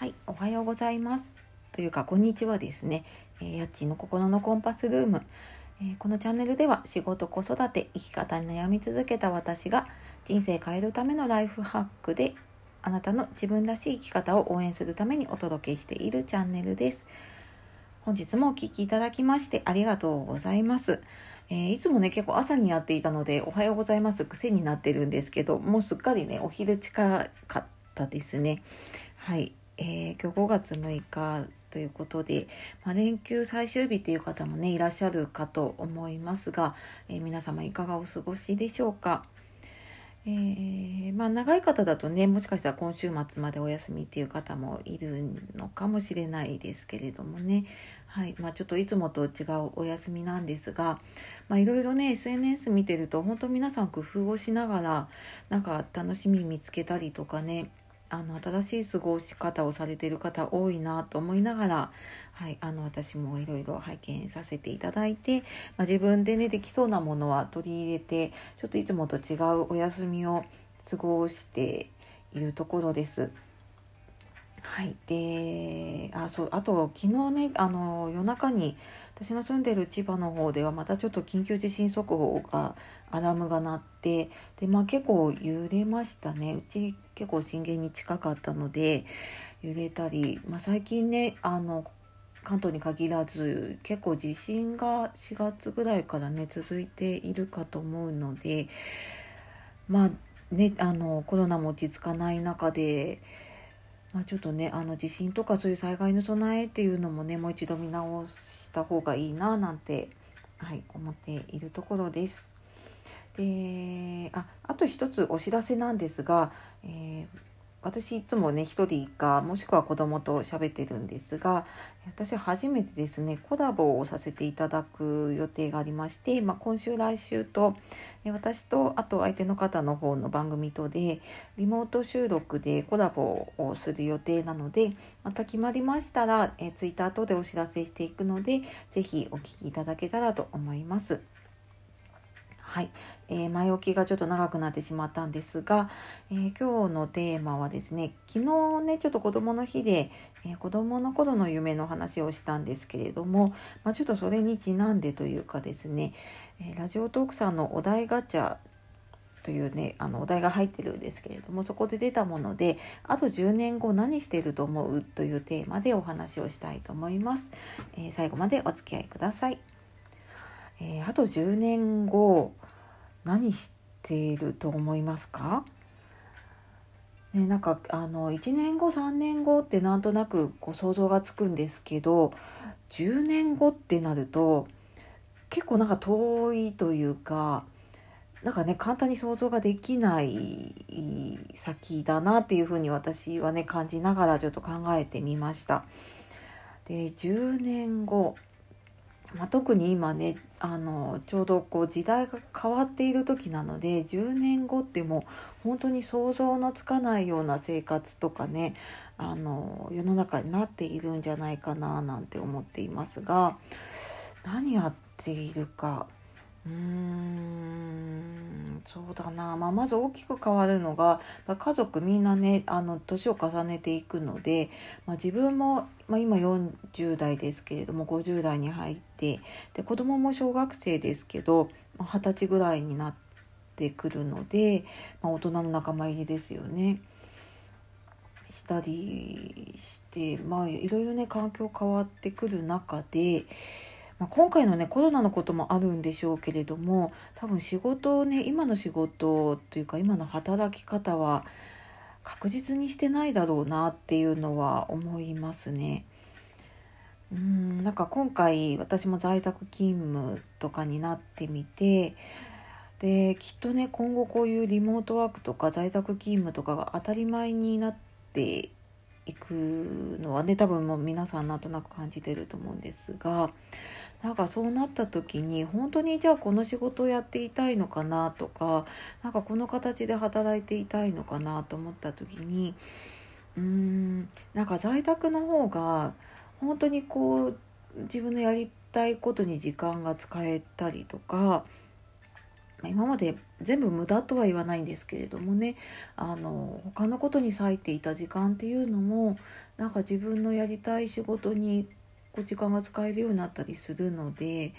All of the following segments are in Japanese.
はい、おはようございます。というか、こんにちはですね。えー、やっちの心のコンパスルーム、えー、このチャンネルでは仕事、子育て、生き方に悩み続けた私が人生変えるためのライフハックであなたの自分らしい生き方を応援するためにお届けしているチャンネルです。本日もお聴きいただきましてありがとうございます。えー、いつもね、結構朝にやっていたので、おはようございます癖になってるんですけど、もうすっかりね、お昼近かったですね。はい。えー、今日5月6日ということで、まあ、連休最終日という方もねいらっしゃるかと思いますが、えー、皆様いかがお過ごしでしょうか？えー、まあ、長い方だとねもしかしたら今週末までお休みっていう方もいるのかもしれないですけれどもね、はいまあ、ちょっといつもと違うお休みなんですが、いろいろね SNS 見てると本当皆さん工夫をしながらなんか楽しみ見つけたりとかねあの新しい過ごし方をされている方多いなと思いながら、はい、あの私もいろいろ拝見させていただいて、まあ、自分でねできそうなものは取り入れてちょっといつもと違うお休みを過ごしているところです。はい、であそうあと昨日ねあの夜中に私の住んでる千葉の方ではまたちょっと緊急地震速報がアラームが鳴ってで、まあ、結構揺れましたねうち結構震源に近かったので揺れたり、まあ、最近ねあの関東に限らず結構地震が4月ぐらいからね続いているかと思うのでまあねあのコロナも落ち着かない中で。まあ、ちょっとねあの地震とかそういう災害の備えっていうのもねもう一度見直した方がいいななんて、はい、思っているところです。でああと一つお知らせなんですが、えー私いつもね一人かもしくは子供と喋ってるんですが私初めてですねコラボをさせていただく予定がありまして、まあ、今週来週と私とあと相手の方の方の番組とでリモート収録でコラボをする予定なのでまた決まりましたらえ Twitter 等でお知らせしていくので是非お聴きいただけたらと思います。はい、えー、前置きがちょっと長くなってしまったんですが、えー、今日のテーマはですね昨日ねちょっと子どもの日で、えー、子どもの頃の夢の話をしたんですけれども、まあ、ちょっとそれにちなんでというかですね、えラジオトークさんのお題ガチャというねあのお題が入ってるんですけれどもそこで出たものであと10年後何してると思う？というテーマでお話をしたいと思います、え最後までお付き合いください。えー、あと10年後何していると思いますか？ね、なんかあの1年後3年後ってなんとなくこう想像がつくんですけど10年後ってなると結構なんか遠いというかなんかね簡単に想像ができない先だなっていうふうに私はね感じながらちょっと考えてみました。で10年後まあ、特に今ねあのちょうどこう時代が変わっている時なので10年後ってもう本当に想像のつかないような生活とかねあの世の中になっているんじゃないかななんて思っていますが何やっているかうんそうだな、まあ、まず大きく変わるのが家族みんなねあの年を重ねていくので、まあ、自分も、まあ、今40代ですけれども50代に入ってで子供も小学生ですけど二十歳ぐらいになってくるので、まあ、大人の仲間入りですよね。したりしてまあいろいろね環境変わってくる中でまあ、今回のねコロナのこともあるんでしょうけれども多分仕事をね今の仕事というか今の働き方は確実にしてないだろうなっていうのは思いますね。うんなんか今回私も在宅勤務とかになってみてできっとね今後こういうリモートワークとか在宅勤務とかが当たり前になっていくのはね多分もう皆さんなんとなく感じてると思うんですがなんかそうなった時に本当にじゃあこの仕事をやっていたいのかなとかなんかこの形で働いていたいのかなと思った時にうーんなんか在宅の方が本当にこう自分のやりたいことに時間が使えたりとか今まで全部無駄とは言わないんですけれどもねあの他のことに割いていた時間っていうのもなんか自分のやりたい仕事にこう時間が使えるようになったりするので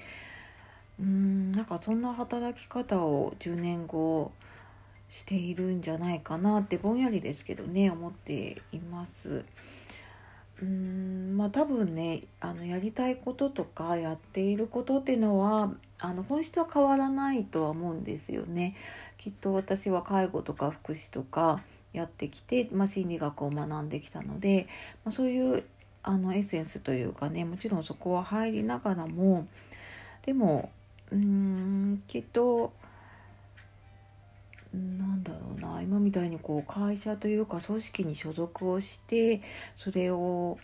うんなんかそんな働き方を10年後しているんじゃないかなってぼんやりですけどね思っています。うんまあ多分ねあのやりたいこととかやっていることっていうのはあの本質は変わらないとは思うんですよね。きっと私は介護とか福祉とかやってきて、まあ、心理学を学んできたので、まあ、そういうあのエッセンスというかねもちろんそこは入りながらもでもうんきっとなんだろうな今みたいにこう会社というか組織に所属をしてそれを、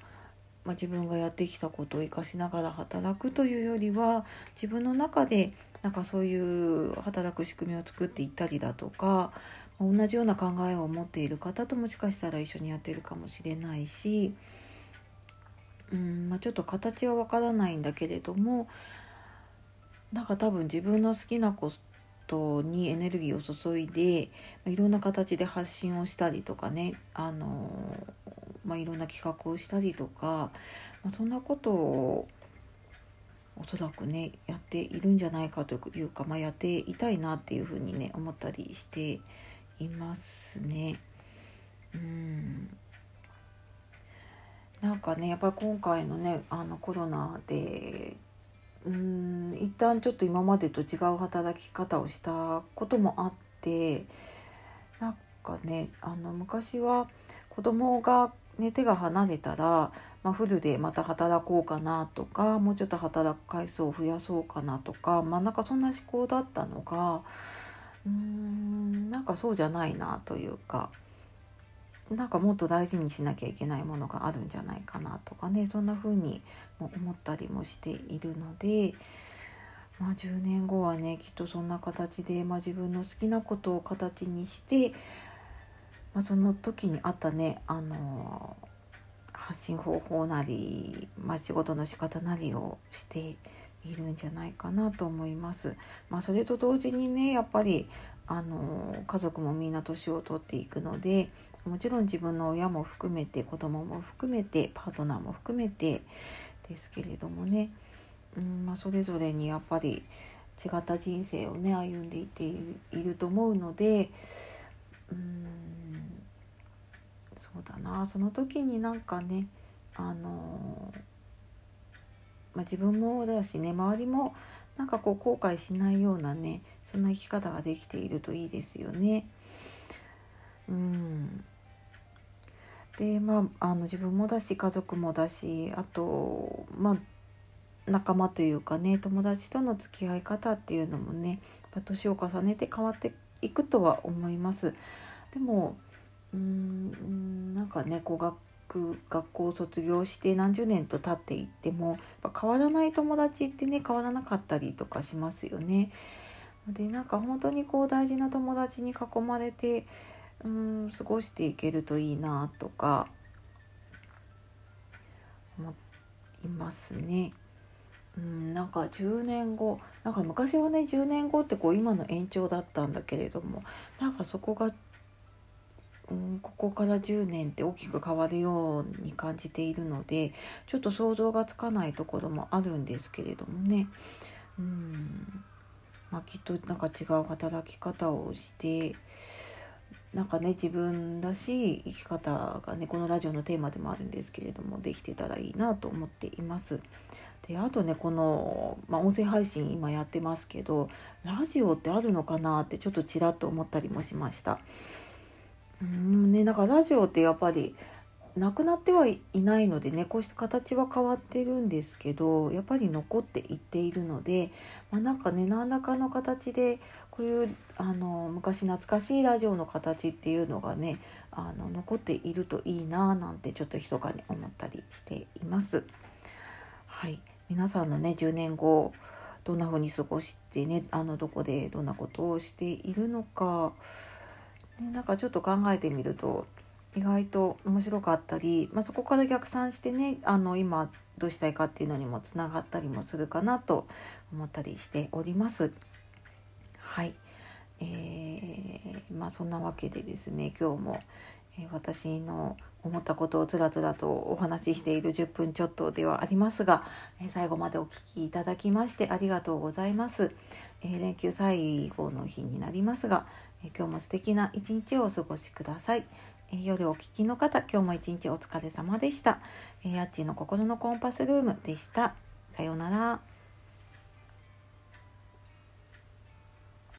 まあ、自分がやってきたことを生かしながら働くというよりは自分の中でなんかそういう働く仕組みを作っていったりだとか同じような考えを持っている方ともしかしたら一緒にやってるかもしれないしうん、まあ、ちょっと形はわからないんだけれどもなんか多分自分の好きなことにエネルギーを注いでいろんな形で発信をしたりとかねあの、まあ、いろんな企画をしたりとか、まあ、そんなことをおそらくねやっているんじゃないかというか、まあ、やっていたいなっていうふうにね思ったりしていますね。うんなんかねやっぱり今回のねあのコロナでうん一旦ちょっと今までと違う働き方をしたこともあってなんかねあの昔は子供がね手が離れたら、まあ、フルでまた働こうかなとかもうちょっと働く回数を増やそうかなとかまあなんかそんな思考だったのがうーんなんかそうじゃないなというか。なんかもっと大事にしなきゃいけないものがあるんじゃないかなとかねそんな風にも思ったりもしているので、まあ、10年後はねきっとそんな形で、まあ、自分の好きなことを形にして、まあ、その時にあったねあの発信方法なり、まあ、仕事の仕方なりをしているんじゃないかなと思います。まあ、それと同時にねやっぱりあの家族もみんな年を取っていくのでもちろん自分の親も含めて子供も含めてパートナーも含めてですけれどもね、うんまあ、それぞれにやっぱり違った人生をね歩んでいっていると思うのでうんそうだな。その時になんかねあのまあ、自分もだしね周りもなんかこう後悔しないようなねそんな生き方ができているといいですよね。うんでまああの自分もだし家族もだしあとまあ仲間というかね友達との付き合い方っていうのもね年を重ねて変わっていくとは思います。でもうーんなんかねこう学学校を卒業して何十年と経っていっても変わらない友達ってね変わらなかったりとかしますよね。でなんか本当にこう大事な友達に囲まれてうん過ごしていけるといいなとか思いますね。うん、なんか10年後なんか昔はね10年後ってこう今の延長だったんだけれどもなんかそこが、うん、ここから10年って大きく変わるように感じているのでちょっと想像がつかないところもあるんですけれどもね。うんまあ、きっとなんか違う働き方をしてなんかね自分らしい生き方がねこのラジオのテーマでもあるんですけれどもできてたらいいなと思っています。であとねこの、まあ、音声配信今やってますけどラジオってあるのかなってちょっとちらっと思ったりもしました。うんねなんかラジオってやっぱりなくなってはいないのでねこうした形は変わってるんですけどやっぱり残っていっているので、まあ、なんかね何らかの形でこういうあの昔懐かしいラジオの形っていうのがねあの残っているといいななんてちょっと密かに思ったりしています。はい皆さんのね10年後どんな風に過ごしてねあのどこでどんなことをしているのか、ね、なんかちょっと考えてみると意外と面白かったり、まあ、そこから逆算してねあの今どうしたいかっていうのにもつながったりもするかなと思ったりしております。はい、えー、まあそんなわけでですね今日も、え私の思ったことをつらつらとお話ししている10分ちょっとではありますが、え最後までお聴きいただきましてありがとうございます。え連休最後の日になりますが、え今日も素敵な一日をお過ごしください。え夜お聞きの方、今日も一日お疲れ様でした。えー、やっちの心のコンパスルームでした。さようなら。